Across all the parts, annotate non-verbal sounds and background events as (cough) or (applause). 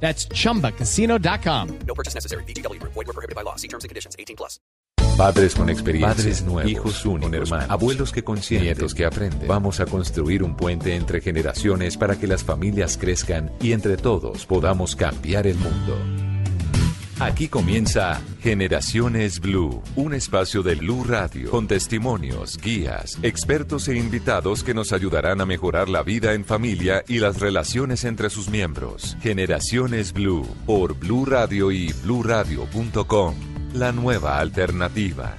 That's chumbacasino.com. No purchase necessary. BGW. Void were prohibited by law. See terms and conditions. 18 plus. Padres con experiencia, Padres nuevos, hijos únicos, hermanos, abuelos que consienten, nietos que aprenden. Vamos a construir un puente entre generaciones para que las familias crezcan y entre todos podamos cambiar el mundo. Aquí comienza Generaciones Blue, un espacio de Blue Radio con testimonios, guías, expertos e invitados que nos ayudarán a mejorar la vida en familia y las relaciones entre sus miembros. Generaciones Blue por Blue Radio y bluradio.com. La nueva alternativa.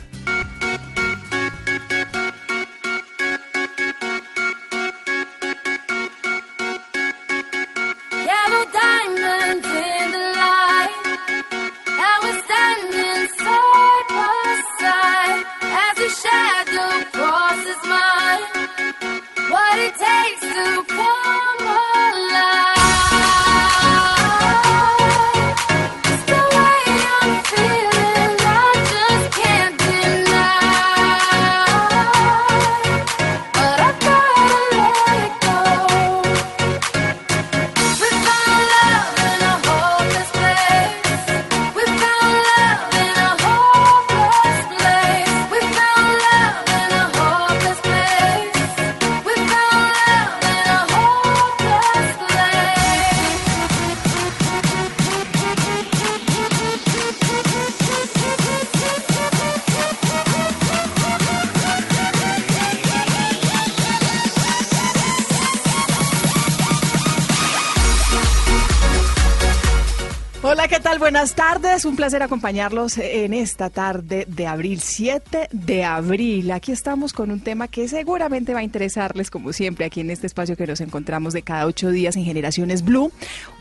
Buenas tardes. Un placer acompañarlos en esta tarde de abril, 7 de abril. Aquí estamos con un tema que seguramente va a interesarles, como siempre, aquí en este espacio que nos encontramos de cada ocho días en Generaciones Blue.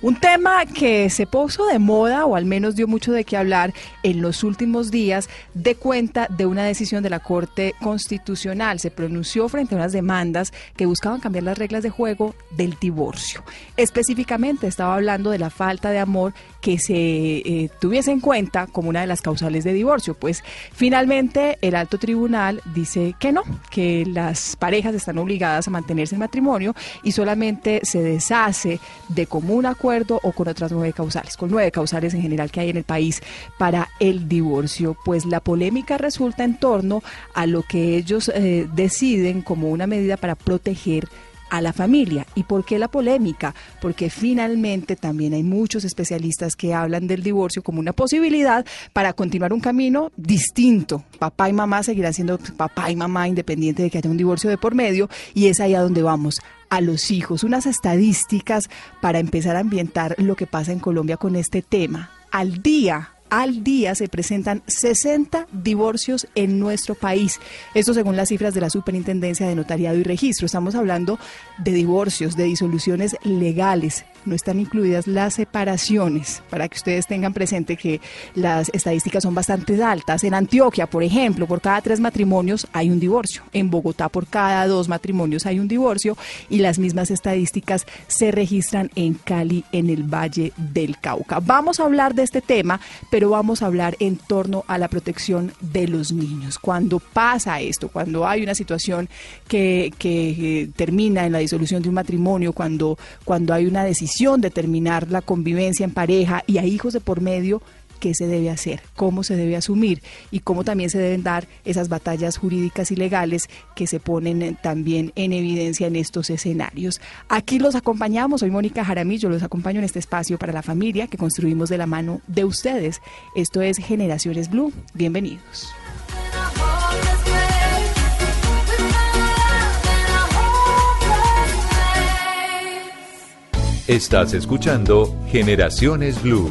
Un tema que se puso de moda, o al menos dio mucho de qué hablar en los últimos días, de cuenta de una decisión de la Corte Constitucional. Se pronunció frente a unas demandas que buscaban cambiar las reglas de juego del divorcio. Específicamente estaba hablando de la falta de amor que se tuviese en cuenta como una de las causales de divorcio. Pues finalmente el alto tribunal dice que no, que las parejas están obligadas a mantenerse en matrimonio y solamente se deshace de común acuerdo o con otras nueve causales, con nueve causales en general que hay en el país para el divorcio. Pues la polémica resulta en torno a lo que ellos eh, deciden como una medida para proteger a la familia. ¿Y por qué la polémica? Porque finalmente también hay muchos especialistas que hablan del divorcio como una posibilidad para continuar un camino distinto. Papá y mamá seguirán siendo papá y mamá independiente de que haya un divorcio de por medio y es ahí a donde vamos a los hijos, unas estadísticas para empezar a ambientar lo que pasa en Colombia con este tema. Al día al día se presentan 60 divorcios en nuestro país. Esto según las cifras de la Superintendencia de Notariado y Registro. Estamos hablando de divorcios, de disoluciones legales. No están incluidas las separaciones, para que ustedes tengan presente que las estadísticas son bastante altas. En Antioquia, por ejemplo, por cada tres matrimonios hay un divorcio. En Bogotá, por cada dos matrimonios hay un divorcio. Y las mismas estadísticas se registran en Cali, en el Valle del Cauca. Vamos a hablar de este tema, pero vamos a hablar en torno a la protección de los niños. Cuando pasa esto, cuando hay una situación que, eh, termina en la disolución de un matrimonio, cuando, cuando hay una decisión de terminar la convivencia en pareja y hay hijos de por medio, qué se debe hacer, cómo se debe asumir y cómo también se deben dar esas batallas jurídicas y legales que se ponen eh, también en evidencia en estos escenarios. Aquí los acompañamos, soy Mónica Jaramillo, los acompaño en este espacio para la familia que construimos de la mano de ustedes. Esto es Generaciones Blue. Bienvenidos. Estás escuchando Generaciones Blue.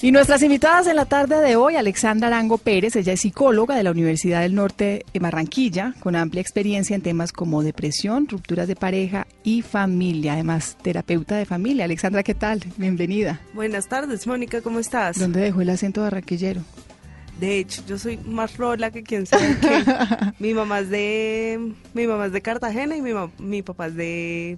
Y nuestras invitadas en la tarde de hoy, Alexandra Arango Pérez, ella es psicóloga de la Universidad del Norte de Barranquilla, con amplia experiencia en temas como depresión, rupturas de pareja y familia, además terapeuta de familia. Alexandra, ¿qué tal? Bienvenida. Buenas tardes, Mónica, ¿cómo estás? ¿Dónde dejó el acento barranquillero? De hecho, yo soy más rola que quien sabe qué. (laughs) mi mamá es de mi mamá es de Cartagena y mi, mi papá es de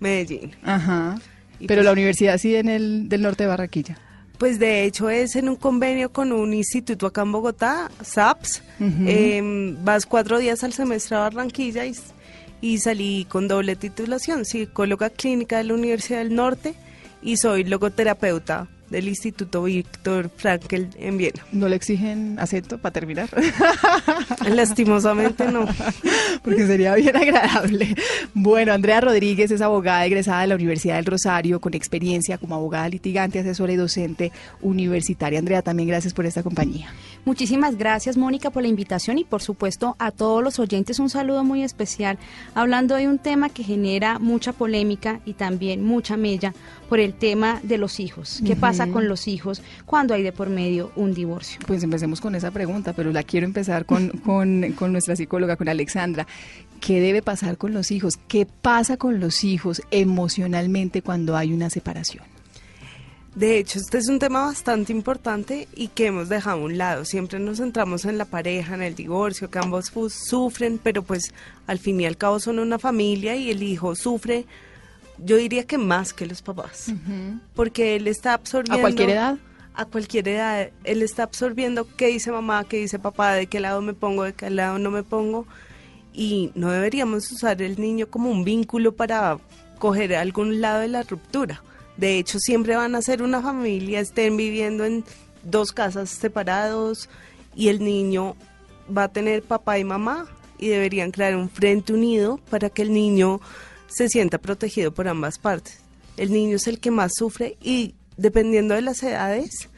Medellín. Ajá. Y Pero pues- la universidad sí en el del norte de Barranquilla. Pues de hecho es en un convenio con un instituto acá en Bogotá, SAPS. Eh, vas cuatro días al semestre a Barranquilla y, y salí con doble titulación, psicóloga clínica de la Universidad del Norte y soy logoterapeuta del Instituto Víctor Frankel en Viena. ¿No le exigen acento para terminar? (laughs) Lastimosamente no. (laughs) Porque sería bien agradable. Bueno, Andrea Rodríguez es abogada egresada de la Universidad del Rosario, con experiencia como abogada litigante, asesora y docente universitaria. Andrea, también gracias por esta compañía. Muchísimas gracias, Mónica, por la invitación y, por supuesto, a todos los oyentes un saludo muy especial, hablando de un tema que genera mucha polémica y también mucha mella por el tema de los hijos. ¿Qué pasa con los hijos cuando hay de por medio un divorcio? Pues empecemos con esa pregunta, pero la quiero empezar con, (laughs) con, con nuestra psicóloga, con Alexandra. ¿Qué debe pasar con los hijos? ¿Qué pasa con los hijos emocionalmente cuando hay una separación? De hecho, este es un tema bastante importante y que hemos dejado a un lado. Siempre nos centramos en la pareja, en el divorcio, que ambos sufren, pero pues al fin y al cabo son una familia y el hijo sufre, yo diría que más que los papás, porque él está absorbiendo... ¿A cualquier edad? A cualquier edad. Él está absorbiendo qué dice mamá, qué dice papá, de qué lado me pongo, de qué lado no me pongo. Y no deberíamos usar el niño como un vínculo para coger algún lado de la ruptura. De hecho, siempre van a ser una familia, estén viviendo en dos casas separados y el niño va a tener papá y mamá y deberían crear un frente unido para que el niño se sienta protegido por ambas partes. El niño es el que más sufre y dependiendo de las edades,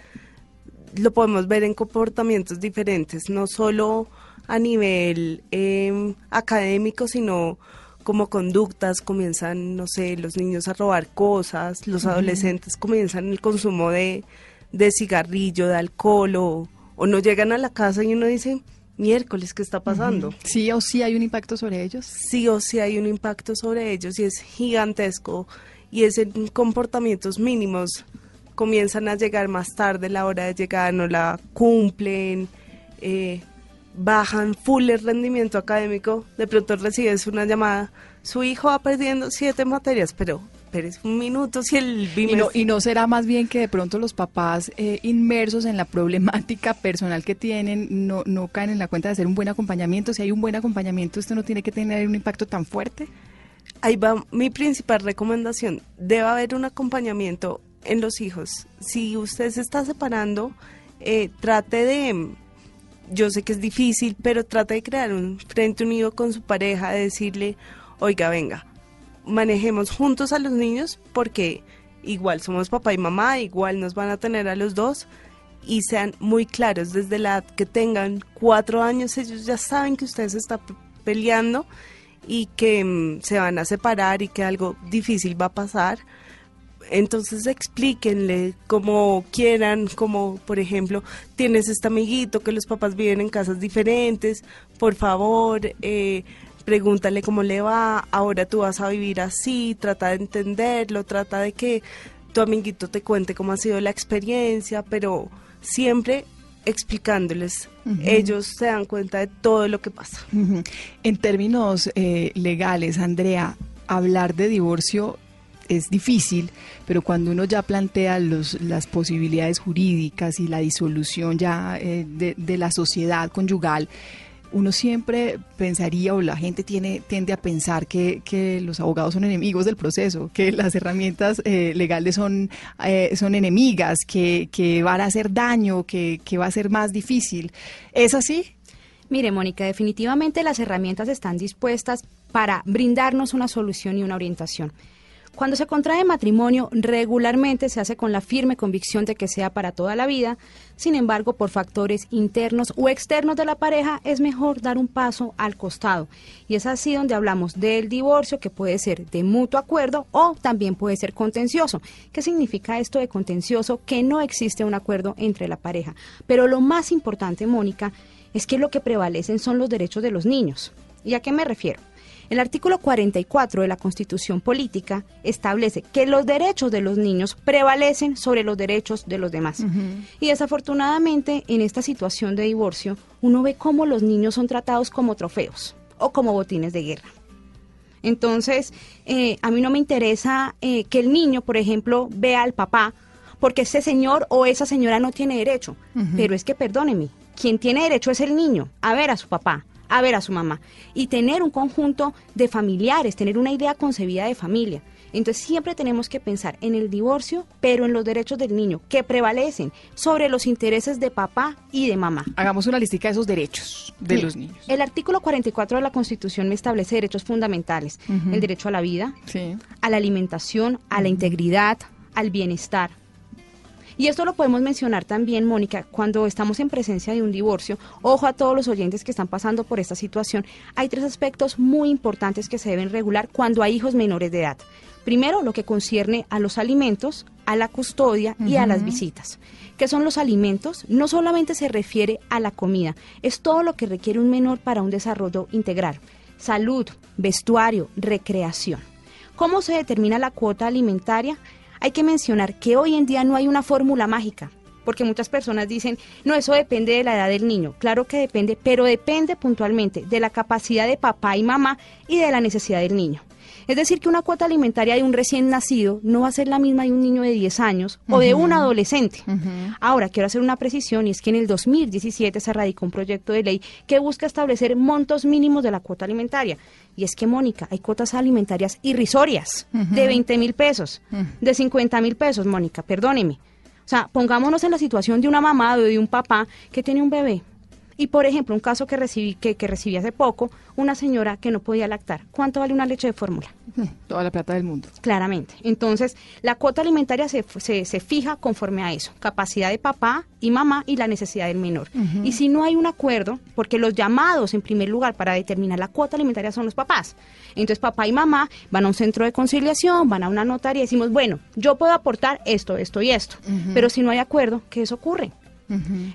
lo podemos ver en comportamientos diferentes, no solo a nivel eh, académico, sino como conductas, comienzan, no sé, los niños a robar cosas, los adolescentes comienzan el consumo de, de cigarrillo, de alcohol, o, o no llegan a la casa y uno dice, miércoles, ¿qué está pasando? ¿Sí o sí hay un impacto sobre ellos? sí o sí hay un impacto sobre ellos y es gigantesco y es en comportamientos mínimos. Comienzan a llegar más tarde, la hora de llegar no la cumplen, eh, bajan full el rendimiento académico, de pronto recibes una llamada, su hijo va perdiendo siete materias, pero, pero es un minuto si el Y no, y no será más bien que de pronto los papás eh, inmersos en la problemática personal que tienen no, no caen en la cuenta de hacer un buen acompañamiento. Si hay un buen acompañamiento, esto no tiene que tener un impacto tan fuerte. Ahí va mi principal recomendación. Debe haber un acompañamiento en los hijos. Si usted se está separando, eh, trate de, yo sé que es difícil, pero trate de crear un frente unido con su pareja, de decirle, oiga, venga, manejemos juntos a los niños porque igual somos papá y mamá, igual nos van a tener a los dos y sean muy claros desde la edad que tengan cuatro años, ellos ya saben que usted se está p- peleando y que mm, se van a separar y que algo difícil va a pasar. Entonces explíquenle como quieran, como por ejemplo, tienes este amiguito que los papás viven en casas diferentes, por favor, eh, pregúntale cómo le va, ahora tú vas a vivir así, trata de entenderlo, trata de que tu amiguito te cuente cómo ha sido la experiencia, pero siempre explicándoles, ellos se dan cuenta de todo lo que pasa. En términos eh, legales, Andrea, hablar de divorcio es difícil, pero cuando uno ya plantea los, las posibilidades jurídicas y la disolución ya eh, de, la sociedad conyugal, uno siempre pensaría o la gente tiene tiende a pensar que, que los abogados son enemigos del proceso, que las herramientas eh, legales son, eh, son enemigas, que, que van a hacer daño, que, que va a ser más difícil. ¿Es así? Mire, Mónica, definitivamente las herramientas están dispuestas para brindarnos una solución y una orientación. Cuando se contrae matrimonio, regularmente se hace con la firme convicción de que sea para toda la vida. Sin embargo, por factores internos o externos de la pareja, es mejor dar un paso al costado. Y es así donde hablamos del divorcio, que puede ser de mutuo acuerdo o también puede ser contencioso. ¿Qué significa esto de contencioso? Que no existe un acuerdo entre la pareja. Pero lo más importante, Mónica, es que lo que prevalecen son los derechos de los niños. ¿Y a qué me refiero? El artículo 44 de la Constitución Política establece que los derechos de los niños prevalecen sobre los derechos de los demás. Y desafortunadamente, en esta situación de divorcio, uno ve cómo los niños son tratados como trofeos o como botines de guerra. Entonces, eh, a mí no me interesa eh, que el niño, por ejemplo, vea al papá porque ese señor o esa señora no tiene derecho. Pero es que, perdóneme, quien tiene derecho es el niño a ver a su papá, a ver a su mamá y tener un conjunto de familiares, tener una idea concebida de familia. Entonces siempre tenemos que pensar en el divorcio, pero en los derechos del niño, que prevalecen sobre los intereses de papá y de mamá. Hagamos una listica de esos derechos de los niños. El artículo 44 de la Constitución me establece derechos fundamentales. El derecho a la vida, Sí. a la alimentación, a la integridad, al bienestar. Y esto lo podemos mencionar también, Mónica, cuando estamos en presencia de un divorcio. Ojo a todos los oyentes que están pasando por esta situación. Hay tres aspectos muy importantes que se deben regular cuando hay hijos menores de edad. Primero, lo que concierne a los alimentos, a la custodia y a las visitas. ¿Qué son los alimentos? No solamente se refiere a la comida, es todo lo que requiere un menor para un desarrollo integral. Salud, vestuario, recreación. ¿Cómo se determina la cuota alimentaria? Hay que mencionar que hoy en día no hay una fórmula mágica, porque muchas personas dicen, no, eso depende de la edad del niño. Claro que depende, pero depende puntualmente de la capacidad de papá y mamá y de la necesidad del niño. Es decir, que una cuota alimentaria de un recién nacido no va a ser la misma de un niño de 10 años o de un adolescente. Ahora, quiero hacer una precisión y es que en el 2017 se radicó un proyecto de ley que busca establecer montos mínimos de la cuota alimentaria. Y es que, Mónica, hay cuotas alimentarias irrisorias de 20 mil pesos, de 50 mil pesos, Mónica, perdóneme. O sea, pongámonos en la situación de una mamá o de un papá que tiene un bebé. Y, por ejemplo, un caso que recibí, que, que recibí hace poco, una señora que no podía lactar. ¿Cuánto vale una leche de fórmula? (laughs) Toda la plata del mundo. Claramente. Entonces, la cuota alimentaria se, se, se fija conforme a eso, capacidad de papá y mamá y la necesidad del menor. Y si no hay un acuerdo, porque los llamados en primer lugar para determinar la cuota alimentaria son los papás. Entonces, papá y mamá van a un centro de conciliación, van a una notaria y decimos, bueno, yo puedo aportar esto, esto y esto. Pero si no hay acuerdo, ¿qué eso ocurre?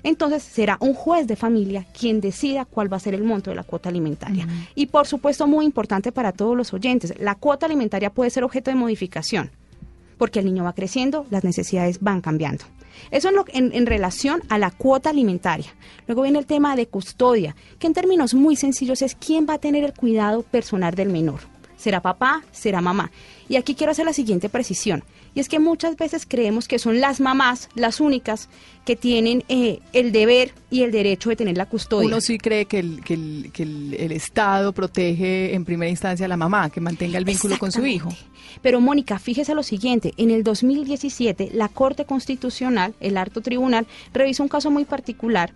Entonces será un juez de familia quien decida cuál va a ser el monto de la cuota alimentaria. Y por supuesto, muy importante para todos los oyentes, la cuota alimentaria puede ser objeto de modificación, porque el niño va creciendo, las necesidades van cambiando. Eso en, lo- en- en relación a la cuota alimentaria. Luego viene el tema de custodia, que en términos muy sencillos es quién va a tener el cuidado personal del menor. ¿Será papá? ¿Será mamá? Y aquí quiero hacer la siguiente precisión. Y es que muchas veces creemos que son las mamás las únicas que tienen eh, el deber y el derecho de tener la custodia. Uno sí cree que, el, que, el, que el, el Estado protege en primera instancia a la mamá, que mantenga el vínculo con su hijo. Pero Mónica, fíjese lo siguiente, en el 2017 la Corte Constitucional, el Alto Tribunal, revisó un caso muy particular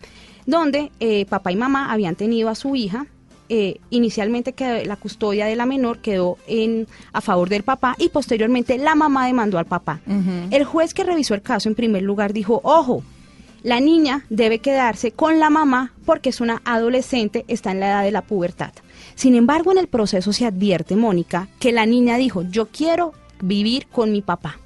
donde eh, papá y mamá habían tenido a su hija. Eh, inicialmente que la custodia de la menor quedó en a favor del papá y posteriormente la mamá demandó al papá. El juez que revisó el caso en primer lugar dijo, ojo, la niña debe quedarse con la mamá porque es una adolescente, está en la edad de la pubertad. Sin embargo, en el proceso se advierte, Mónica, que la niña dijo, yo quiero vivir con mi papá.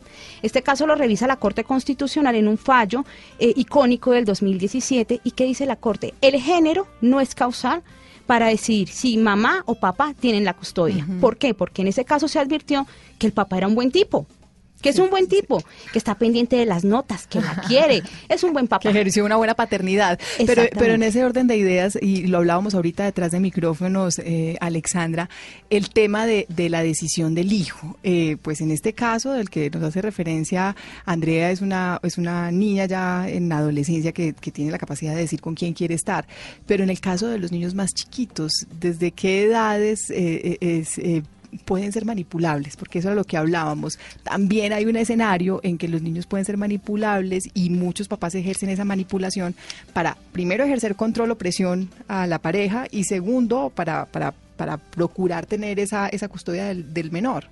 Este caso lo revisa la Corte Constitucional en un fallo eh, icónico del 2017 y que dice la Corte, el género no es causal para decidir si mamá o papá tienen la custodia. ¿Por qué? Porque en ese caso se advirtió que el papá era un buen tipo, que es un buen tipo, que está pendiente de las notas, que la quiere, (laughs) es un buen papá. que ejerció una buena paternidad. Pero, pero en ese orden de ideas, y lo hablábamos ahorita detrás de micrófonos, eh, Alexandra, el tema de, de la decisión del hijo. Eh, pues en este caso, del que nos hace referencia Andrea, es una, es una niña ya en adolescencia que, que tiene la capacidad de decir con quién quiere estar. Pero en el caso de los niños más chiquitos, ¿desde qué edades eh, eh, es... pueden ser manipulables, porque eso era lo que hablábamos. También hay un escenario en que los niños pueden ser manipulables y muchos papás ejercen esa manipulación para, primero, ejercer control o presión a la pareja y segundo, para, para, para procurar tener esa, esa custodia del, del menor.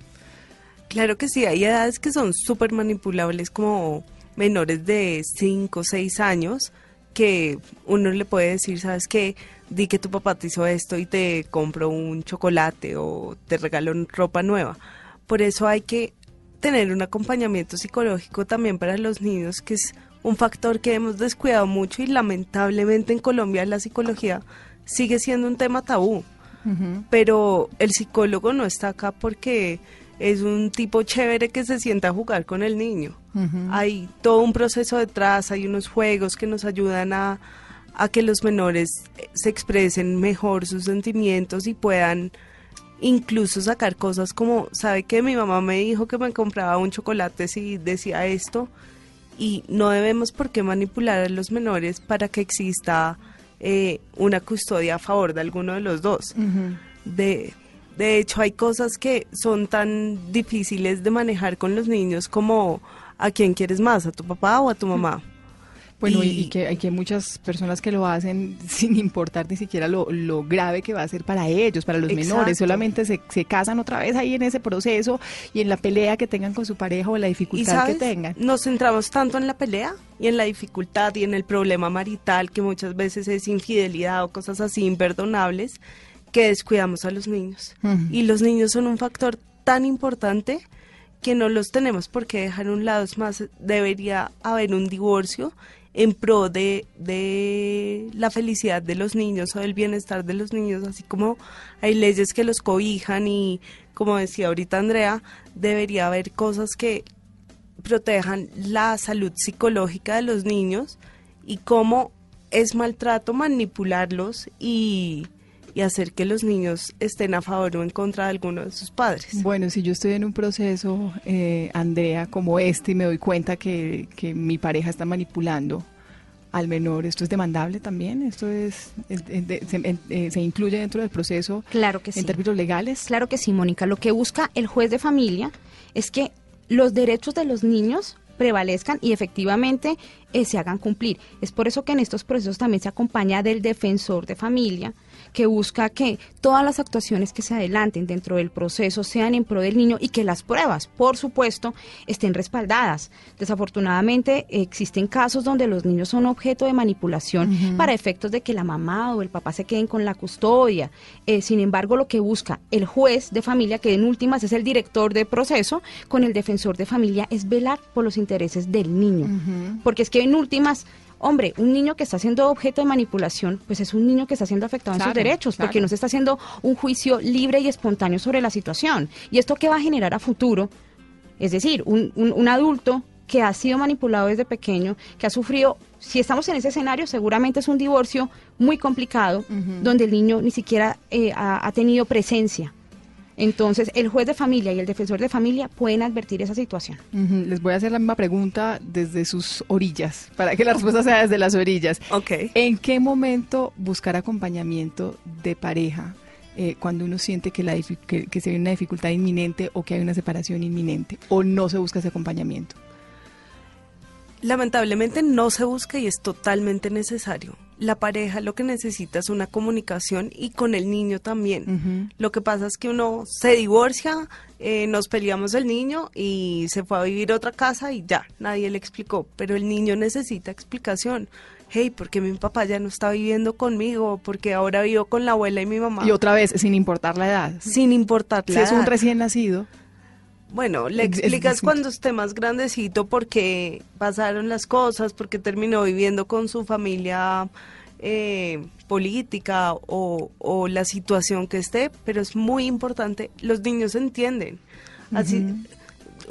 Claro que sí, hay edades que son súper manipulables como menores de 5 o 6 años que uno le puede decir, ¿sabes qué? Di que tu papá te hizo esto y te compro un chocolate o te regaló ropa nueva. Por eso hay que tener un acompañamiento psicológico también para los niños, que es un factor que hemos descuidado mucho y lamentablemente en Colombia la psicología sigue siendo un tema tabú pero el psicólogo no está acá porque es un tipo chévere que se sienta a jugar con el niño. Hay todo un proceso detrás, hay unos juegos que nos ayudan a, a que los menores eh, se expresen mejor sus sentimientos y puedan incluso sacar cosas como, ¿sabe que Mi mamá me dijo que me compraba un chocolate si decía esto y no debemos por qué manipular a los menores para que exista eh, una custodia a favor de alguno de los dos. de, de hecho, hay cosas que son tan difíciles de manejar con los niños como a quién quieres más, a tu papá o a tu mamá. (laughs) Bueno, y, que hay que muchas personas que lo hacen (laughs) sin importar ni siquiera lo, lo grave que va a ser para ellos, para los menores, solamente se, se casan otra vez ahí en ese proceso y en la pelea que tengan con su pareja o la Y dificultad que tengan. nos centramos tanto en la pelea y en la dificultad y en el problema marital que muchas veces es infidelidad o cosas así imperdonables que descuidamos a los niños. Y los niños son un factor tan importante que no los tenemos por qué dejar a un lado. Es más, debería haber un divorcio en pro de, de la felicidad de los niños o del bienestar de los niños, así como hay leyes que los cobijan y, como decía ahorita Andrea, debería haber cosas que protejan la salud psicológica de los niños y cómo es maltrato manipularlos y, y hacer que los niños estén a favor o en contra de alguno de sus padres. Bueno, si yo estoy en un proceso, eh, Andrea, como este, y me doy cuenta que, que mi pareja está manipulando al menor, ¿esto es demandable también? ¿Esto es, es- es de- se, en- eh, se incluye dentro del proceso Claro que sí. en términos legales? Claro que sí, Mónica. Lo que busca el juez de familia es que los derechos de los niños prevalezcan y efectivamente eh, se hagan cumplir. Es por eso que en estos procesos también se acompaña del defensor de familia que busca que todas las actuaciones que se adelanten dentro del proceso sean en pro del niño y que las pruebas, por supuesto, estén respaldadas. Desafortunadamente existen casos donde los niños son objeto de manipulación para efectos de que la mamá o el papá se queden con la custodia. Eh, sin embargo, lo que busca el juez de familia, que en últimas es el director de proceso, con el defensor de familia, es velar por los intereses del niño. Porque es que en últimas... Hombre, un niño que está siendo objeto de manipulación, pues es un niño que está siendo afectado en sus derechos, porque no se está haciendo un juicio libre y espontáneo sobre la situación. ¿Y esto qué va a generar a futuro? Es decir, un, un- un adulto que ha sido manipulado desde pequeño, que ha sufrido, si estamos en ese escenario, seguramente es un divorcio muy complicado, donde el niño ni siquiera eh, ha, ha tenido presencia. Entonces, el juez de familia y el defensor de familia pueden advertir esa situación. Les voy a hacer la misma pregunta desde sus orillas, para que la respuesta sea desde las orillas. Ok. ¿En qué momento buscar acompañamiento de pareja eh, cuando uno siente que, la difi- que, que se ve una dificultad inminente o que hay una separación inminente o no se busca ese acompañamiento? Lamentablemente no se busca y es totalmente necesario. La pareja lo que necesita es una comunicación y con el niño también. Lo que pasa es que uno se divorcia, eh, nos peleamos del niño y se fue a vivir a otra casa y ya, nadie le explicó. Pero el niño necesita explicación. Hey, ¿por qué mi papá ya no está viviendo conmigo? Porque ahora vivo con la abuela y mi mamá. Y otra vez, sin importar la edad. Sin importar Si la es un edad. recién nacido, Bueno, le explicas cuando esté más grandecito por qué pasaron las cosas, por qué terminó viviendo con su familia eh, política o, o la situación que esté, pero es muy importante, los niños entienden. Así,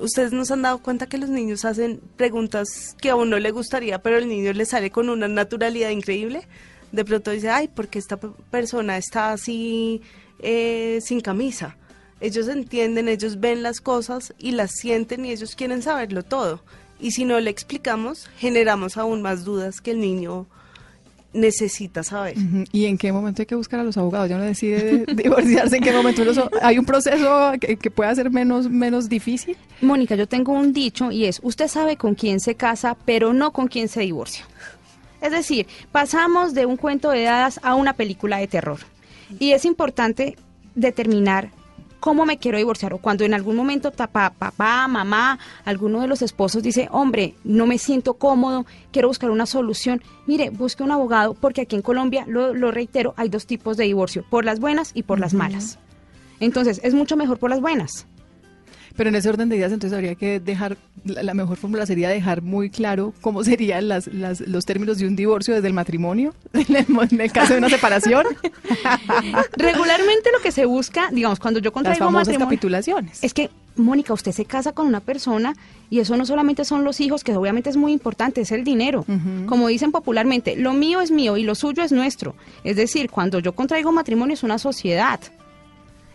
ustedes nos han dado cuenta que los niños hacen preguntas que a uno le gustaría, pero el niño le sale con una naturalidad increíble. De pronto dice, ay, porque esta pe- persona está así eh, sin camisa. Ellos entienden, ellos ven las cosas y las sienten y ellos quieren saberlo todo. Y si no le explicamos, generamos aún más dudas que el niño necesita saber. ¿y en qué momento hay que buscar a los abogados? Ya uno decide (laughs) divorciarse, en qué momento los- hay un proceso que, que pueda ser menos, menos difícil. Mónica, yo tengo un dicho y es, usted sabe con quién se casa, pero no con quién se divorcia. Es decir, pasamos de un cuento de hadas a una película de terror. Y es importante determinar cómo me quiero divorciar o cuando en algún momento papá, papá, mamá, alguno de los esposos dice, hombre, no me siento cómodo, quiero buscar una solución, mire, busque un abogado porque aquí en Colombia, lo, lo reitero, hay dos tipos de divorcio, por las buenas y por las malas. Entonces, es mucho mejor por las buenas. Pero en ese orden de ideas, entonces habría que dejar, la, mejor fórmula sería dejar muy claro cómo serían las, las- los términos de un divorcio desde el matrimonio, (laughs) en el, caso de una separación, (laughs) Regularmente lo que se busca, digamos, cuando yo las contraigo famosas matrimonio, capitulaciones. es que, Mónica, usted se casa con una persona y eso no solamente son los hijos, que obviamente es muy importante, es el dinero. Como dicen popularmente, lo mío es mío y lo suyo es nuestro. Es decir, cuando yo contraigo matrimonio es una sociedad.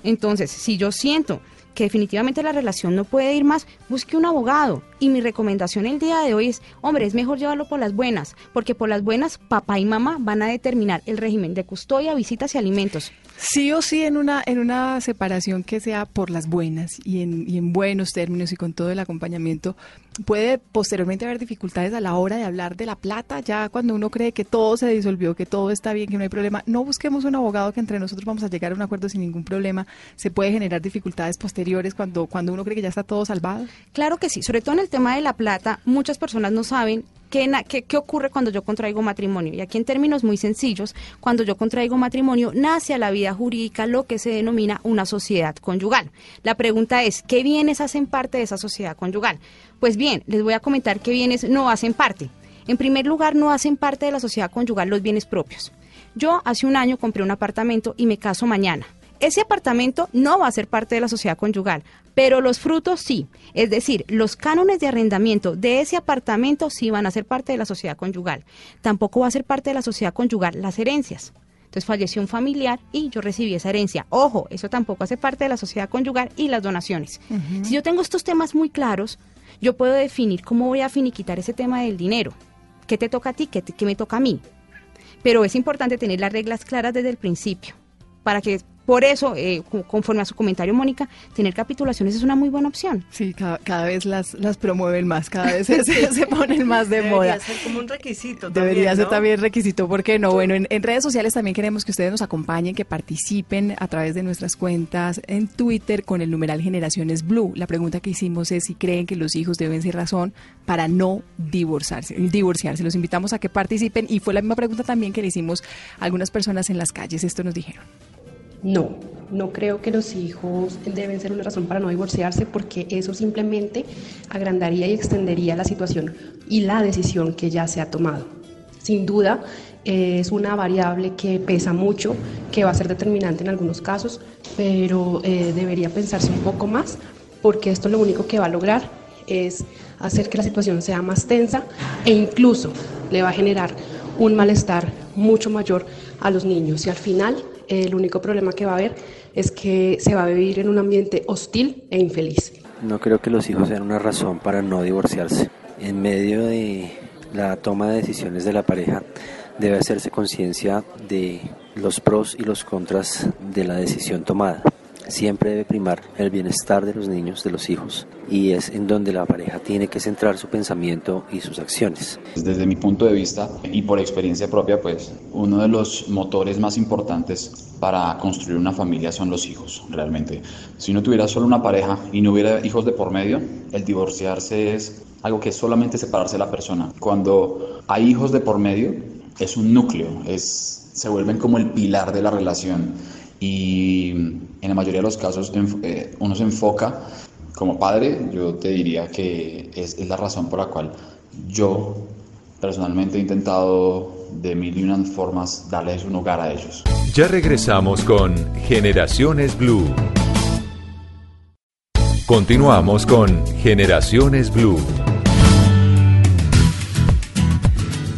Entonces, si yo siento que definitivamente la relación no puede ir más, busque un abogado. Y mi recomendación el día de hoy es, hombre, es mejor llevarlo por las buenas, porque por las buenas papá y mamá van a determinar el régimen de custodia, visitas y alimentos. Sí o sí en una, en una separación que sea por las buenas y en, y en buenos términos y con todo el acompañamiento, puede posteriormente haber dificultades a la hora de hablar de la plata, ya cuando uno cree que todo se disolvió, que todo está bien, que no hay problema. No busquemos un abogado que entre nosotros vamos a llegar a un acuerdo sin ningún problema. Se puede generar dificultades posteriores cuando, cuando uno cree que ya está todo salvado. Claro que sí, sobre todo en el tema de la plata, muchas personas no saben qué, ocurre cuando yo contraigo matrimonio. Y aquí en términos muy sencillos, cuando yo contraigo matrimonio, nace a la vida jurídica lo que se denomina una sociedad conyugal. La pregunta es, ¿qué bienes hacen parte de esa sociedad conyugal? Pues bien, les voy a comentar qué bienes no hacen parte. En primer lugar, no hacen parte de la sociedad conyugal los bienes propios. Yo hace un año compré un apartamento y me caso mañana. Ese apartamento no va a ser parte de la sociedad conyugal, pero los frutos sí. Es decir, los cánones de arrendamiento de ese apartamento sí van a ser parte de la sociedad conyugal. Tampoco va a ser parte de la sociedad conyugal las herencias. Entonces falleció un familiar y yo recibí esa herencia. Ojo, eso tampoco hace parte de la sociedad conyugal y las donaciones. Si yo tengo estos temas muy claros, yo puedo definir cómo voy a finiquitar ese tema del dinero. ¿Qué te toca a ti? ¿Qué, te- qué me toca a mí? Pero es importante tener las reglas claras desde el principio, para que, por eso, eh, co- conforme a su comentario, Mónica, tener capitulaciones es una muy buena opción. Sí, cada, cada vez las, las promueven más, cada vez se, ponen más de Debería moda. ser como un requisito Debería también, ser ¿no? también requisito, ¿por qué no? Bueno, en, en redes sociales también queremos que ustedes nos acompañen, que participen a través de nuestras cuentas en Twitter con el numeral Generaciones Blue. La pregunta que hicimos es si creen que los hijos deben ser razón para no divorciarse. divorciarse. Los invitamos a que participen y fue la misma pregunta también que le hicimos a algunas personas en las calles. Esto nos dijeron. No, no creo que los hijos deben ser una razón para no divorciarse porque eso simplemente agrandaría y extendería la situación y la decisión que ya se ha tomado. Sin duda, es una variable que pesa mucho, que va a ser determinante en algunos casos, pero eh, debería pensarse un poco más porque esto lo único que va a lograr es hacer que la situación sea más tensa e incluso le va a generar un malestar mucho mayor a los niños y al final el único problema que va a haber es que se va a vivir en un ambiente hostil e infeliz. No creo que los hijos sean una razón para no divorciarse. En medio de la toma de decisiones de la pareja debe hacerse conciencia de los pros y los contras de la decisión tomada. Siempre debe primar el bienestar de los niños, de los hijos, y es en donde la pareja tiene que centrar su pensamiento y sus acciones. Desde mi punto de vista y por experiencia propia, pues uno de los motores más importantes para construir una familia son los hijos, realmente. Si uno tuviera solo una pareja y no hubiera hijos de por medio, el divorciarse es algo que es solamente separarse de la persona. Cuando hay hijos de por medio, es un núcleo, es, se vuelven como el pilar de la relación y en la mayoría de los casos eh, uno se enfoca como padre, yo te diría que es, es la razón por la cual yo personalmente he intentado de mil y unas formas darles un hogar a ellos. Ya regresamos con Generaciones Blue. Continuamos con Generaciones Blue.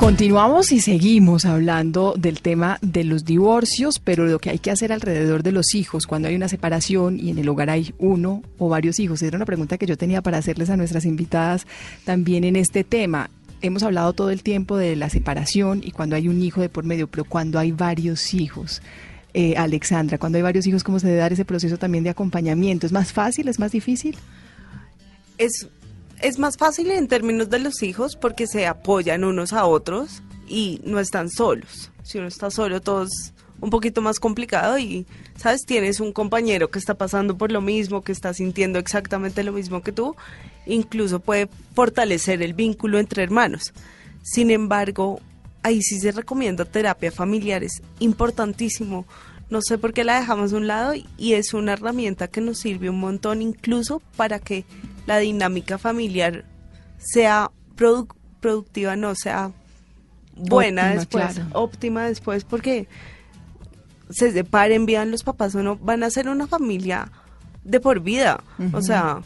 Continuamos y seguimos hablando del tema de los divorcios, pero lo que hay que hacer alrededor de los hijos cuando hay una separación y en el hogar hay uno o varios hijos. Era una pregunta que yo tenía para hacerles a nuestras invitadas también en este tema. Hemos hablado todo el tiempo de la separación y cuando hay un hijo de por medio, pero cuando hay varios hijos. Eh, Alexandra, cuando hay varios hijos, ¿cómo se debe dar ese proceso también de acompañamiento? ¿Es más fácil? ¿Es más difícil? es, es más fácil en términos de los hijos porque se apoyan unos a otros y no están solos. Si uno está solo, todos un poquito más complicado y, ¿sabes? Tienes un compañero que está pasando por lo mismo, que está sintiendo exactamente lo mismo que tú, incluso puede fortalecer el vínculo entre hermanos. Sin embargo, ahí sí se recomienda terapia familiar, es importantísimo. No sé por qué la dejamos a un lado y es una herramienta que nos sirve un montón incluso para que la dinámica familiar sea produ- productiva, no sea buena Óptima, después, claro. óptima después, porque se separen bien los papás o no, van a ser una familia de por vida. O sea,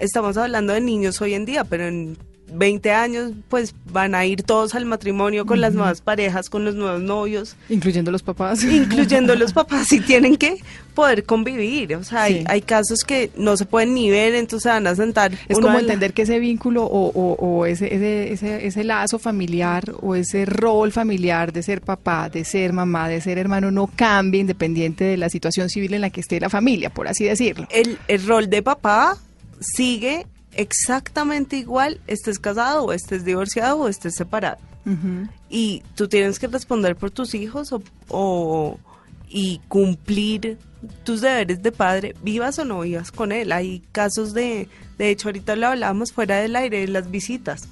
estamos hablando de niños hoy en día, pero en 20 años pues van a ir todos al matrimonio con las nuevas parejas, con los nuevos novios, Incluyendo los papás. incluyendo los (laughs) papás y tienen que poder convivir. O sea, hay, Sí. hay casos que no se pueden ni ver, entonces van a sentar. Es como la- entender que ese vínculo o, o- o ese, ese, ese, ese lazo familiar o ese rol familiar de ser papá, de ser mamá, de ser hermano no cambie independiente de la situación civil en la que esté la familia, por así decirlo. el, el rol de papá sigue exactamente igual, estés casado o estés divorciado o estés separado. Y tú tienes que responder por tus hijos o, o- y cumplir tus deberes de padre, vivas o no vivas con él. Hay casos de, de hecho ahorita lo hablábamos fuera del aire, de las visitas.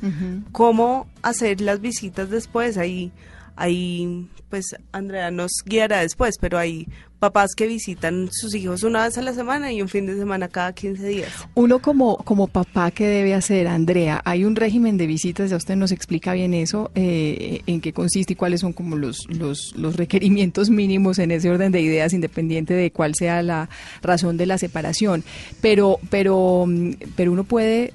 ¿Cómo hacer las visitas después? Ahí, ahí, pues Andrea nos guiará después, pero hay papás que visitan sus hijos una vez a la semana y un fin de semana cada 15 días. Uno como, como papá, ¿qué debe hacer, Andrea? Hay un régimen de visitas, ya usted nos explica bien eso, eh, en qué consiste y cuáles son como los, los, los requerimientos mínimos en ese orden de ideas, independiente de cuál sea la razón de la separación. Pero, pero, mm, pero uno puede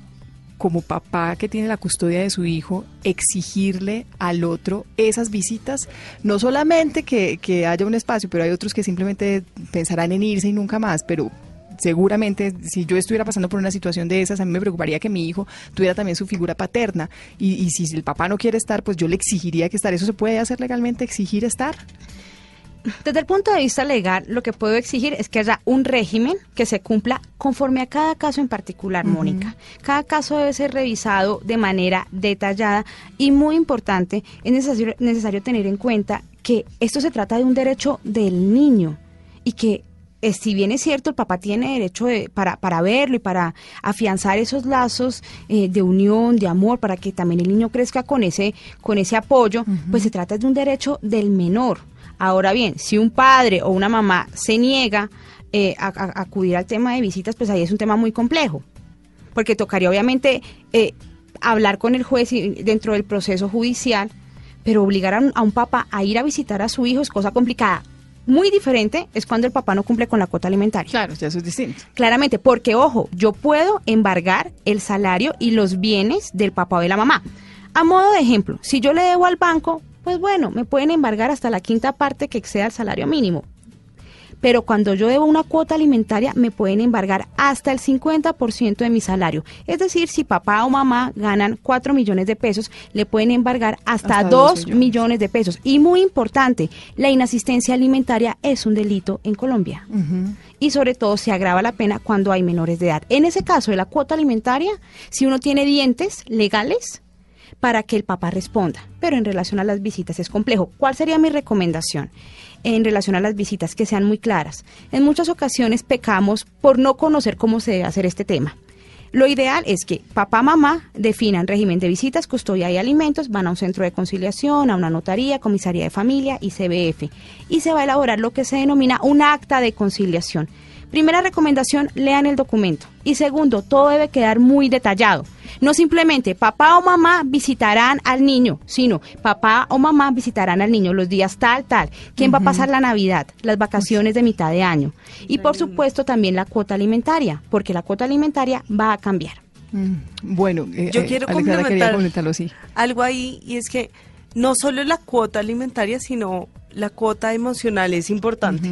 como papá que tiene la custodia de su hijo, exigirle al otro esas visitas, no solamente que, que haya un espacio, pero hay otros que simplemente pensarán en irse y nunca más, pero seguramente si yo estuviera pasando por una situación de esas, a mí me preocuparía que mi hijo tuviera también su figura paterna. Y, y si el papá no quiere estar, pues yo le exigiría que estar. ¿Eso se puede hacer legalmente, exigir estar? Desde el punto de vista legal, lo que puedo exigir es que haya un régimen que se cumpla conforme a cada caso en particular, Mónica. Cada caso debe ser revisado de manera detallada y muy importante, es necesario, necesario tener en cuenta que esto se trata de un derecho del niño y que eh, si bien es cierto, el papá tiene derecho de- para, para verlo y para afianzar esos lazos eh, de unión, de amor, para que también el niño crezca con ese, con ese apoyo, pues se trata de un derecho del menor. Ahora bien, si un padre o una mamá se niega eh, a, acudir al tema de visitas, pues ahí es un tema muy complejo, porque tocaría obviamente eh, hablar con el juez dentro del proceso judicial, pero obligar a un, a un papá a ir a visitar a su hijo es cosa complicada. Muy diferente es cuando el papá no cumple con la cuota alimentaria. Claro, ya eso es distinto. Claramente, porque ojo, yo puedo embargar el salario y los bienes del papá o de la mamá. A modo de ejemplo, si yo le debo al banco, pues bueno, me pueden embargar hasta la quinta parte que exceda el salario mínimo. Pero cuando yo debo una cuota alimentaria, me pueden embargar hasta el 50% de mi salario. Es decir, si papá o mamá ganan 4 millones de pesos, le pueden embargar hasta, Hasta 2 dos millones. millones. de pesos. Y muy importante, la inasistencia alimentaria es un delito en Colombia y sobre todo se agrava la pena cuando hay menores de edad. En ese caso de la cuota alimentaria, si uno tiene dientes legales para que el papá responda, pero en relación a las visitas es complejo. ¿Cuál sería mi recomendación? En relación a las visitas, que sean muy claras. En muchas ocasiones pecamos por no conocer cómo se debe hacer este tema. Lo ideal es que papá, mamá definan régimen de visitas, custodia y alimentos, van a un centro de conciliación, a una notaría, comisaría de familia y CBF. Y se va a elaborar lo que se denomina un acta de conciliación. Primera recomendación, lean el documento. Y segundo, todo debe quedar muy detallado. No simplemente papá o mamá visitarán al niño, sino papá o mamá visitarán al niño los días tal, tal. ¿Quién va a pasar la Navidad? Las vacaciones de mitad de año. Y por supuesto también la cuota alimentaria, porque la cuota alimentaria va a cambiar. Mm, Bueno, eh, Yo eh, quiero complementar comentarlo, sí. algo ahí y es que no solo la cuota alimentaria, sino la cuota emocional es importante.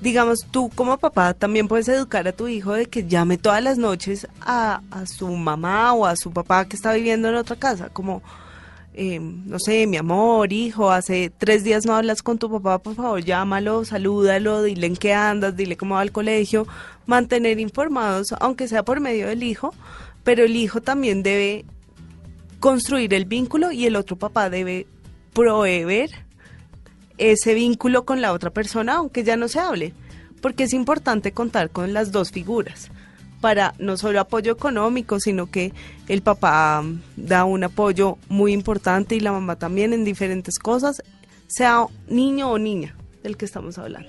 Digamos, tú como papá también puedes educar a tu hijo de que llame todas las noches a, su mamá o a su papá que está viviendo en otra casa, como, eh, no sé, mi amor, hijo, hace tres días no hablas con tu papá, por favor, llámalo, salúdalo, dile en qué andas, dile cómo va al colegio, mantener informados, aunque sea por medio del hijo, pero el hijo también debe construir el vínculo y el otro papá debe proveer ese vínculo con la otra persona, aunque ya no se hable, porque es importante contar con las dos figuras para no solo apoyo económico, sino que el papá da un apoyo muy importante y la mamá también en diferentes cosas, sea niño o niña del que estamos hablando.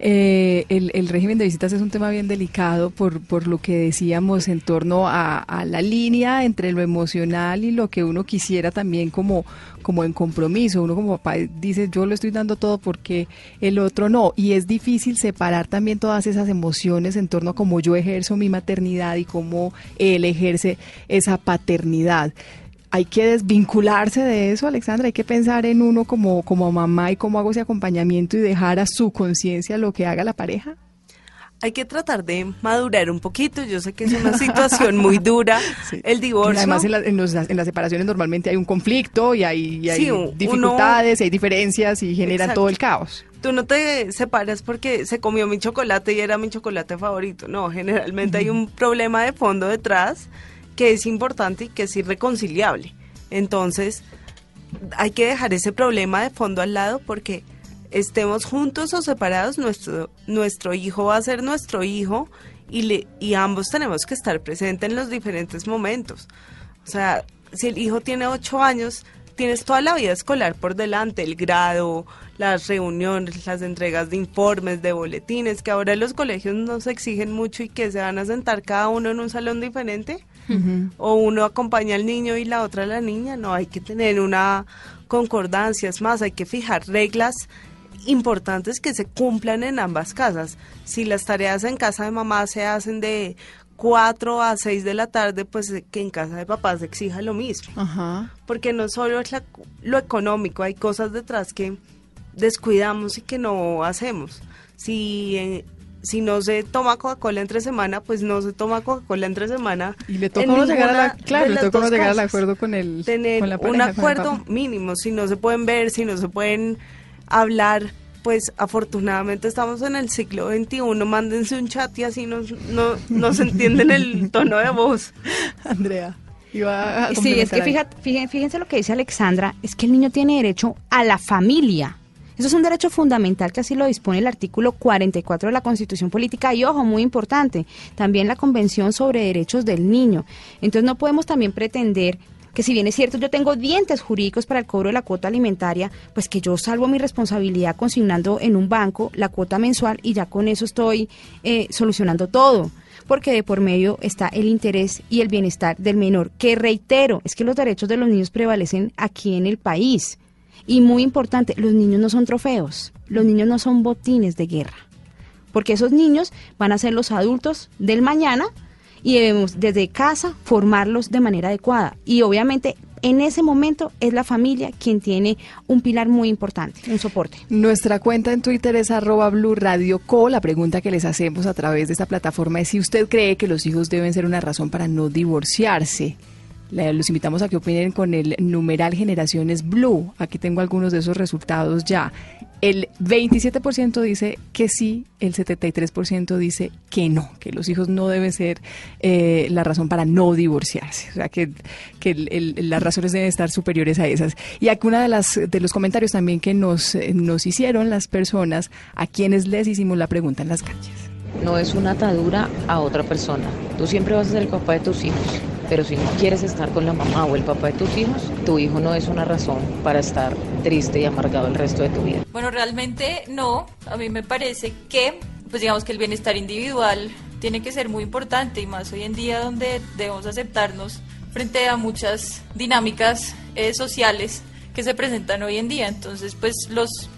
Eh, el, el régimen de visitas es un tema bien delicado por, por lo que decíamos en torno a, a la línea entre lo emocional y lo que uno quisiera también como, como en compromiso. Uno como papá dice, yo lo estoy dando todo porque el otro no. Y es difícil separar también todas esas emociones en torno a cómo yo ejerzo mi maternidad y cómo él ejerce esa paternidad. Hay que desvincularse de eso, Alexandra. Hay que pensar en uno como, como mamá y cómo hago ese acompañamiento y dejar a su conciencia lo que haga la pareja. Hay que tratar de madurar un poquito. Yo sé que es una situación muy (laughs) dura el divorcio. Además, en, la- en los- en las separaciones normalmente hay un conflicto y hay, y hay Sí, uno- dificultades, y hay diferencias y Exacto. todo el caos. Tú no te separas porque se comió mi chocolate y era mi chocolate favorito. No, generalmente hay un problema de fondo detrás que es importante y que es irreconciliable. Entonces, hay que dejar ese problema de fondo al lado porque estemos juntos o separados, nuestro, nuestro hijo va a ser nuestro hijo y, le, y ambos tenemos que estar presentes en los diferentes momentos. O sea, si el hijo tiene ocho años, tienes toda la vida escolar por delante, el grado, las reuniones, las entregas de informes, de boletines, que ahora los colegios nos exigen mucho y que se van a sentar cada uno en un salón diferente. O uno acompaña al niño y la otra a la niña. No, hay que tener una concordancia. Es más, hay que fijar reglas importantes que se cumplan en ambas casas. Si las tareas en casa de mamá se hacen de 4 a 6 de la tarde, pues eh, que en casa de papá se exija lo mismo. Ajá. Porque no solo es la- lo económico, hay cosas detrás que descuidamos y que no hacemos. Si, eh, si no se toma Coca-Cola entre semana, pues no se toma Coca-Cola entre semana. Y le toca uno llegar a la, claro, le toca llegar al acuerdo con el tener con la un pareja, acuerdo mínimo, si no se pueden ver, si no se pueden hablar, pues afortunadamente estamos en el siglo XXI, mándense un chat y así no, no, no se entienden el tono de voz. Andrea. Iba a Sí, es que fíjate, fíjense, fíjense lo que dice Alexandra, es que el niño tiene derecho a la familia. Eso es un derecho fundamental que así lo dispone el artículo 44 de la Constitución Política y ojo, muy importante, también la Convención sobre Derechos del Niño. Entonces no podemos también pretender que si bien es cierto yo tengo dientes jurídicos para el cobro de la cuota alimentaria, pues que yo salvo mi responsabilidad consignando en un banco la cuota mensual y ya con eso estoy eh, solucionando todo porque de por medio está el interés y el bienestar del menor, que reitero, es que los derechos de los niños prevalecen aquí en el país. Y muy importante, los niños no son trofeos, los niños no son botines de guerra, porque esos niños van a ser los adultos del mañana y debemos desde casa formarlos de manera adecuada. Y obviamente en ese momento es la familia quien tiene un pilar muy importante, un soporte. Nuestra cuenta en Twitter es arroba Blue Radio Co. La pregunta que les hacemos a través de esta plataforma es si usted cree que los hijos deben ser una razón para no divorciarse. Los invitamos a que opinen con el numeral Generaciones Blue. Aquí tengo algunos de esos resultados ya. El 27% dice que sí, el 73% dice que no, que los hijos no deben ser eh, la razón para no divorciarse. O sea, que, que el- el- las razones deben estar superiores a esas. Y aquí una de las de los comentarios también que nos, nos hicieron las personas a quienes les hicimos la pregunta en las calles. No es una atadura a otra persona. Tú siempre vas a ser el papá de tus hijos, pero si no quieres estar con la mamá o el papá de tus hijos, tu hijo no es una razón para estar triste y amargado el resto de tu vida. Bueno, realmente no. A mí me parece que, pues digamos que el bienestar individual tiene que ser muy importante y más hoy en día donde debemos aceptarnos frente a muchas dinámicas eh, sociales que se presentan hoy en día. Entonces, pues los,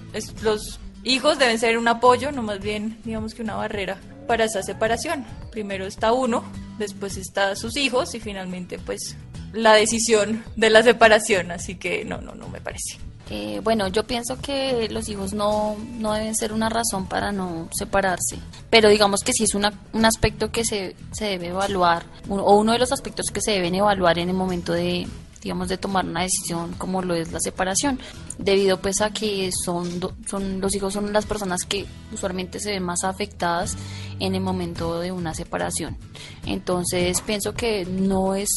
los hijos deben ser un apoyo, no más bien, digamos que una barrera para esa separación. Primero está uno, después está sus hijos y finalmente, pues, la decisión de la separación. Así que no, no, no me parece. Eh, bueno, yo pienso que los hijos no, no deben ser una razón para no separarse, pero digamos que sí es un aspecto que se, se debe evaluar, o uno de los aspectos que se deben evaluar en el momento de, digamos, de tomar una decisión como lo es la separación, debido pues a que son, son los hijos son las personas que usualmente se ven más afectadas en el momento de una separación. Entonces pienso que no es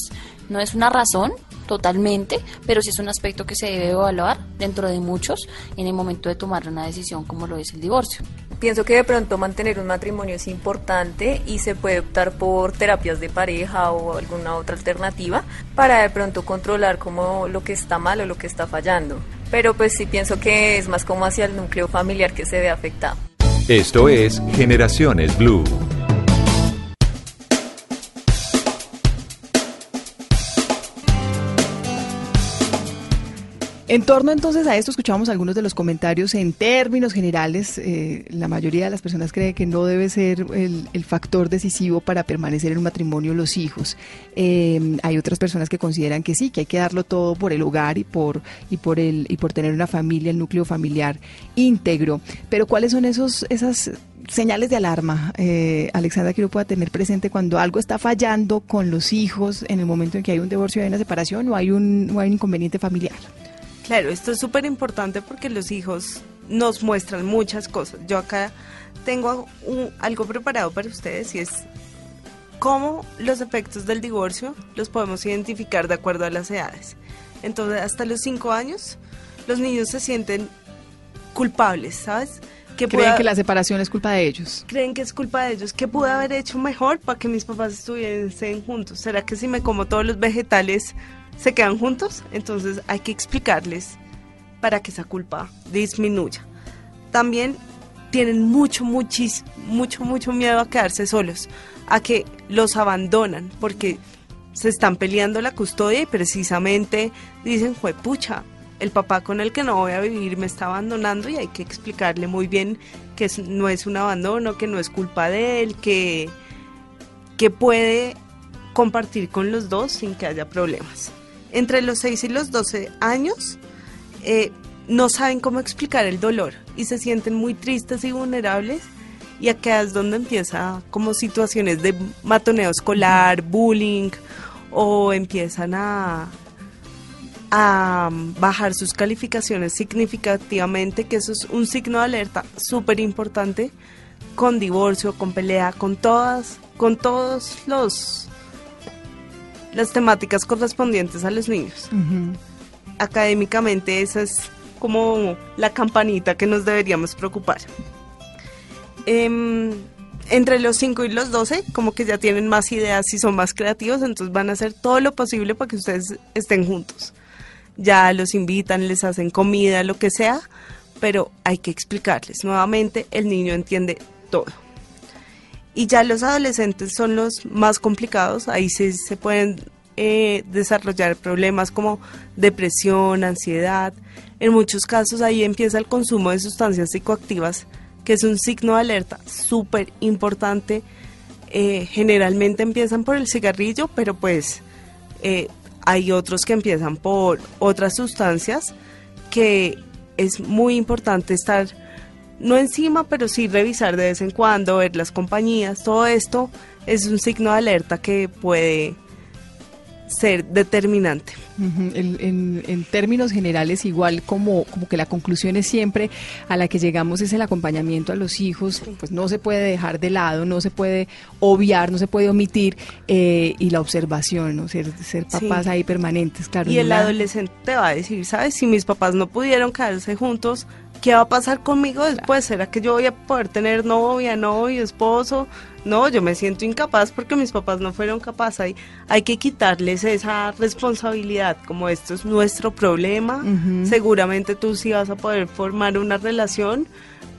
No es una razón totalmente, pero sí es un aspecto que se debe evaluar dentro de muchos en el momento de tomar una decisión como lo es el divorcio. Pienso que de pronto mantener un matrimonio es importante y se puede optar por terapias de pareja o alguna otra alternativa para de pronto controlar como lo que está mal o lo que está fallando. Pero pues sí pienso que es más como hacia el núcleo familiar que se ve afectado. Esto es Generaciones Blue. En torno entonces a esto, escuchamos algunos de los comentarios en términos generales. eh, la mayoría de las personas cree que no debe ser el, factor decisivo para permanecer en un matrimonio los hijos. Eh, hay otras personas que consideran que sí, que hay que darlo todo por el hogar y por y por el y por tener una familia, el núcleo familiar íntegro. Pero ¿cuáles son esos esas señales de alarma, eh, Alexandra, que uno pueda tener presente cuando algo está fallando con los hijos en el momento en que hay un divorcio, hay una separación o hay un, o hay un inconveniente familiar? Claro, esto es súper importante porque los hijos nos muestran muchas cosas. Yo acá tengo un- algo preparado para ustedes y es cómo los efectos del divorcio los podemos identificar de acuerdo a las edades. Entonces, hasta los cinco años, los niños se sienten culpables, ¿sabes? Creen pueda- que la separación es culpa de ellos. creen que es culpa de ellos. ¿Qué pude haber hecho mejor para que mis papás estuviesen juntos? ¿Será que si me como todos los vegetales se quedan juntos? Entonces hay que explicarles para que esa culpa disminuya. También tienen mucho, muchis, mucho, mucho miedo a quedarse solos, a que los abandonan, porque se están peleando la custodia y precisamente dicen, fue pucha, el papá con el que no voy a vivir me está abandonando y hay que explicarle muy bien que no es un abandono, que no es culpa de él, que, que puede compartir con los dos sin que haya problemas. Entre los 6 y los 12 años eh, no saben cómo explicar el dolor y se sienten muy tristes y vulnerables y acá es donde empieza como situaciones de matoneo escolar, bullying o empiezan a, bajar sus calificaciones significativamente, que eso es un signo de alerta súper importante con divorcio, con pelea, con todas, con todos los las temáticas correspondientes a los niños. Académicamente esa es como la campanita que nos deberíamos preocupar. Em, entre los 5 y los 12, como que ya tienen más ideas y son más creativos, entonces van a hacer todo lo posible para que ustedes estén juntos. Ya los invitan, les hacen comida, lo que sea, pero hay que explicarles. Nuevamente, el niño entiende todo. Y ya los adolescentes son los más complicados, ahí sí se pueden eh, desarrollar problemas como depresión, ansiedad. En muchos casos ahí empieza el consumo de sustancias psicoactivas, que es un signo de alerta súper importante. Eh, generalmente empiezan por el cigarrillo, pero pues eh, hay otros que empiezan por otras sustancias que es muy importante estar no encima, pero sí revisar de vez en cuando, ver las compañías, todo esto es un signo de alerta que puede ser determinante. En, en términos generales, igual como, como que la conclusión es siempre a la que llegamos es el acompañamiento a los hijos, pues no se puede dejar de lado, no se puede obviar, no se puede omitir, eh, y la observación, ¿no? ser, ser Sí. papás ahí permanentes, claro. y el adolescente te va a decir, ¿sabes? Si mis papás no pudieron quedarse juntos, ¿qué va a pasar conmigo después? ¿Será que yo voy a poder tener novia, novio, esposo? No, yo me siento incapaz porque mis papás no fueron capaces. Hay, hay que quitarles esa responsabilidad, como esto es nuestro problema. Seguramente tú sí vas a poder formar una relación,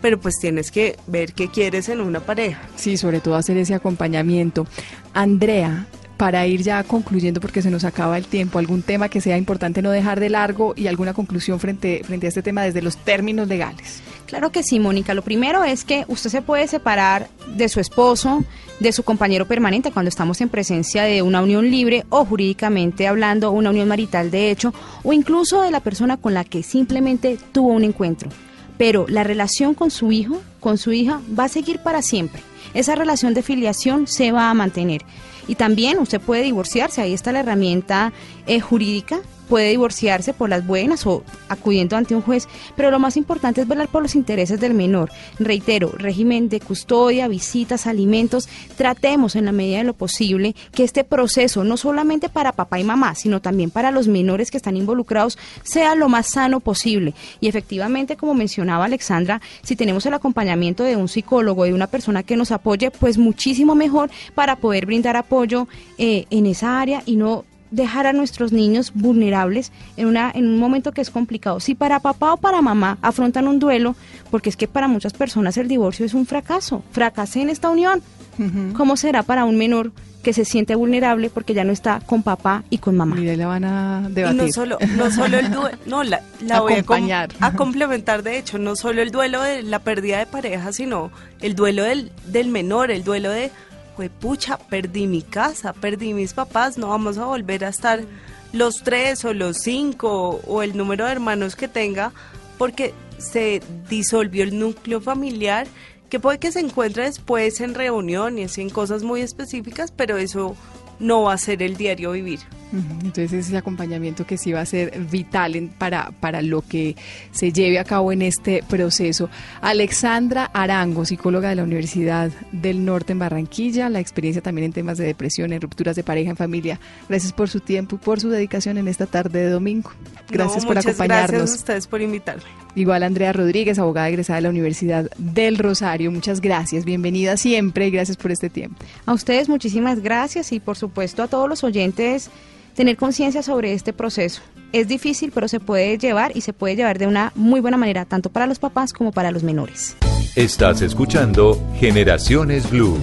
pero pues tienes que ver qué quieres en una pareja. Sí, sobre todo hacer ese acompañamiento. Andrea, para ir ya concluyendo, porque se nos acaba el tiempo, algún tema que sea importante no dejar de largo y alguna conclusión frente, frente a este tema desde los términos legales. Claro que sí, Mónica. Lo primero es que usted se puede separar de su esposo, de su compañero permanente cuando estamos en presencia de una unión libre o jurídicamente hablando una unión marital de hecho o incluso de la persona con la que simplemente tuvo un encuentro. Pero la relación con su hijo, con su hija, va a seguir para siempre. Esa relación de filiación se va a mantener. Y también usted puede divorciarse, ahí está la herramienta eh, jurídica puede divorciarse por las buenas o acudiendo ante un juez, pero lo más importante es velar por los intereses del menor. Reitero, régimen de custodia, visitas, alimentos, tratemos en la medida de lo posible que este proceso, no solamente para papá y mamá, sino también para los menores que están involucrados, sea lo más sano posible. Y efectivamente, como mencionaba Alexandra, si tenemos el acompañamiento de un psicólogo, de una persona que nos apoye, pues muchísimo mejor para poder brindar apoyo eh, en esa área y no dejar a nuestros niños vulnerables en, una, en un momento que es complicado. Si para papá o para mamá afrontan un duelo, porque es que para muchas personas el divorcio es un fracaso, fracasé en esta unión. ¿Cómo será para un menor que se siente vulnerable porque ya no está con papá y con mamá? Y de la van a Y debatir. no solo, no solo el duelo, no, la, la (laughs) voy a, com- a complementar, de hecho, no solo el duelo de la pérdida de pareja, sino el duelo del, del menor, el duelo de, pues pucha, perdí mi casa, perdí mis papás, no vamos a volver a estar los tres o los cinco o el número de hermanos que tenga, porque se disolvió el núcleo familiar, que puede que se encuentre después en reuniones y en cosas muy específicas, pero eso no va a ser el diario vivir. Entonces ese acompañamiento que sí va a ser vital en- para, para lo que se lleve a cabo en este proceso. Alexandra Arango, psicóloga de la Universidad del Norte en Barranquilla, la experiencia también en temas de depresión, en rupturas de pareja, en familia. Gracias por su tiempo y por su dedicación en esta tarde de domingo. Gracias No, por muchas acompañarnos. Gracias a ustedes por invitarme. Igual Andrea Rodríguez, abogada egresada de la Universidad del Rosario. Muchas gracias, bienvenida siempre y gracias por este tiempo. A ustedes muchísimas gracias y por supuesto a todos los oyentes tener conciencia sobre este proceso. Es difícil, pero se puede llevar y se puede llevar de una muy buena manera, tanto para los papás como para los menores. Estás escuchando Generaciones Blue.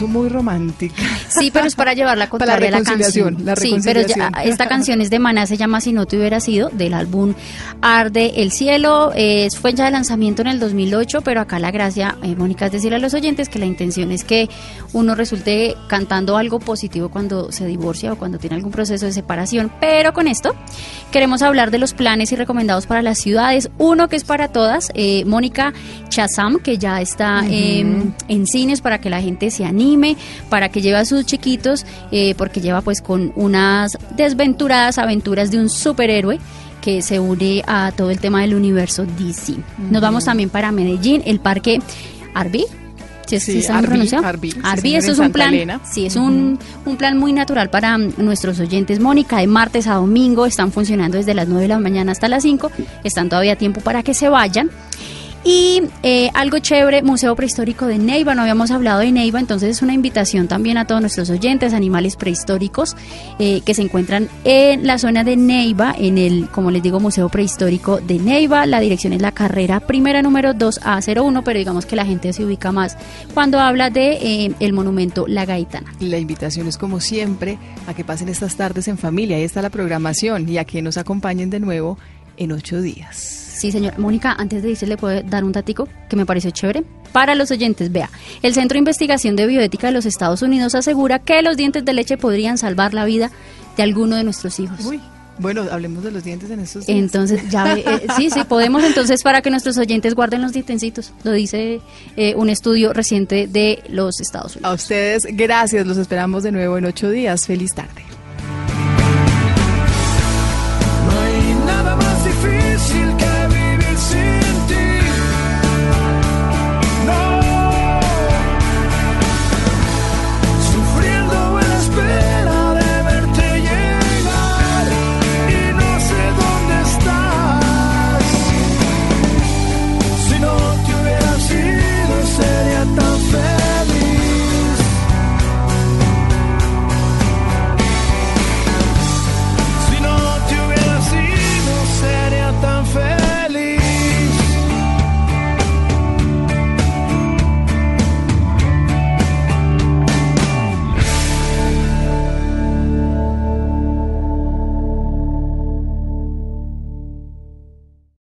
Puso muy romántica. Sí, pero es para llevar la Para la contraria a la reconciliación, canción. la sí, pero ya- reconciliación. esta canción es de Maná, se llama Si no te hubiera sido, del álbum Arde el Cielo. Eh, fue ya de lanzamiento en el 2008, pero acá la gracia, eh, Mónica, es decirle a los oyentes que la intención es que uno resulte cantando algo positivo cuando se divorcia o cuando tiene algún proceso de separación. Pero con esto queremos hablar de los planes y recomendados para las ciudades. Uno que es para todas, eh, Mónica Chazam, que ya está eh, en cines para que la gente se anime, para que lleve a sus chiquitos, eh, porque lleva pues con unas desventuradas aventuras de un superhéroe que se une a todo el tema del universo DC. Nos vamos también para Medellín, el parque Arby. Si es Sí, Arby. Arby, sí, Arby, señor, eso es un Santa plan, Elena. sí, es un, un plan muy natural para nuestros oyentes. Mónica, de martes a domingo están funcionando desde las 9 de la mañana hasta las 5. Están todavía a tiempo para que se vayan. Y eh, algo chévere, Museo Prehistórico de Neiva, no habíamos hablado de Neiva, entonces es una invitación también a todos nuestros oyentes, animales prehistóricos eh, que se encuentran en la zona de Neiva, en el, como les digo, Museo Prehistórico de Neiva. La dirección es la carrera primera número 2A01, pero digamos que la gente se ubica más cuando habla de eh, el monumento La Gaitana. La invitación es como siempre a que pasen estas tardes en familia. Ahí está la programación y a que nos acompañen de nuevo en ocho días. Sí, señor. Mónica, antes de irse, le puedo dar un datico que me pareció chévere. Para los oyentes, vea, el Centro de Investigación de Bioética de los Estados Unidos asegura que los dientes de leche podrían salvar la vida de alguno de nuestros hijos. Uy, bueno, hablemos de los dientes en estos días. Entonces, ya ve, eh, sí, sí, podemos entonces para que nuestros oyentes guarden los dientencitos. Lo dice eh, un estudio reciente de los Estados Unidos. A ustedes, gracias. Los esperamos de nuevo en ocho días. Feliz tarde.